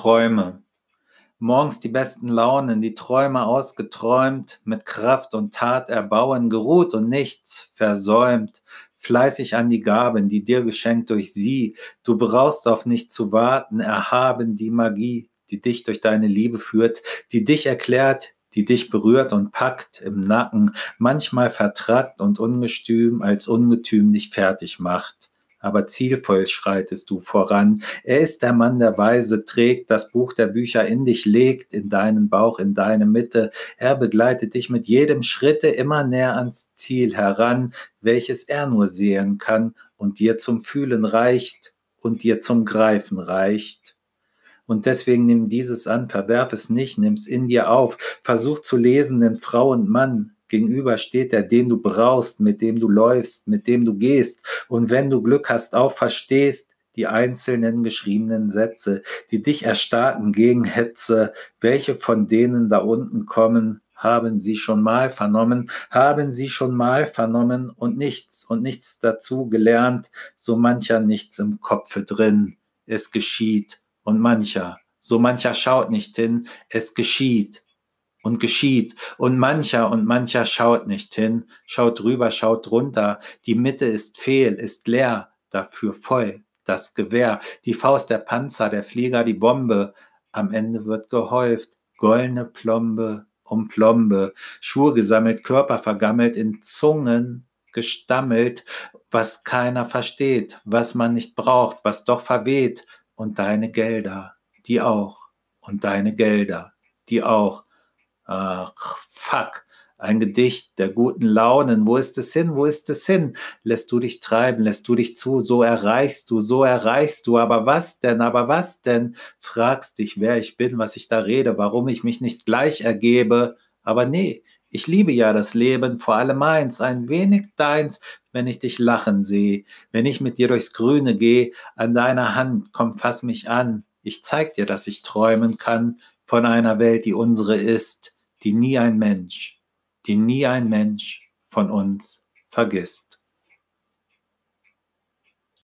Träume. Morgens die besten Launen, die Träume ausgeträumt, mit Kraft und Tat erbauen, geruht und nichts versäumt, fleißig an die Gaben, die dir geschenkt durch sie. Du brauchst auf nicht zu warten, erhaben die Magie, die dich durch deine Liebe führt, die dich erklärt, die dich berührt und packt im Nacken, manchmal vertrackt und ungestüm als Ungetüm dich fertig macht aber zielvoll schreitest du voran. Er ist der Mann, der Weise trägt, das Buch der Bücher in dich legt, in deinen Bauch, in deine Mitte. Er begleitet dich mit jedem Schritte immer näher ans Ziel heran, welches er nur sehen kann und dir zum Fühlen reicht und dir zum Greifen reicht. Und deswegen nimm dieses an, verwerf es nicht, nimm's in dir auf, versuch zu lesen, denn Frau und Mann, gegenüber steht der, den du brauchst, mit dem du läufst, mit dem du gehst. Und wenn du Glück hast, auch verstehst die einzelnen geschriebenen Sätze, die dich erstarken gegen Hetze, welche von denen da unten kommen, haben sie schon mal vernommen, haben sie schon mal vernommen und nichts und nichts dazu gelernt, so mancher nichts im Kopfe drin. Es geschieht und mancher, so mancher schaut nicht hin, es geschieht und geschieht. Und mancher und mancher schaut nicht hin, schaut rüber, schaut runter. Die Mitte ist fehl, ist leer, dafür voll. Das Gewehr, die Faust der Panzer, der Flieger, die Bombe. Am Ende wird gehäuft, goldene Plombe um Plombe, Schuhe gesammelt, Körper vergammelt, in Zungen gestammelt, was keiner versteht, was man nicht braucht, was doch verweht. Und deine Gelder, die auch. Und deine Gelder, die auch Ach, fuck. Ein Gedicht der guten Launen. Wo ist es hin? Wo ist es hin? Lässt du dich treiben, lässt du dich zu, so erreichst du, so erreichst du. Aber was denn? Aber was denn? Fragst dich, wer ich bin, was ich da rede, warum ich mich nicht gleich ergebe. Aber nee, ich liebe ja das Leben, vor allem meins, ein wenig deins, wenn ich dich lachen sehe, wenn ich mit dir durchs Grüne gehe, an deiner Hand, komm, fass mich an. Ich zeig dir, dass ich träumen kann von einer Welt, die unsere ist die nie ein Mensch, die nie ein Mensch von uns vergisst.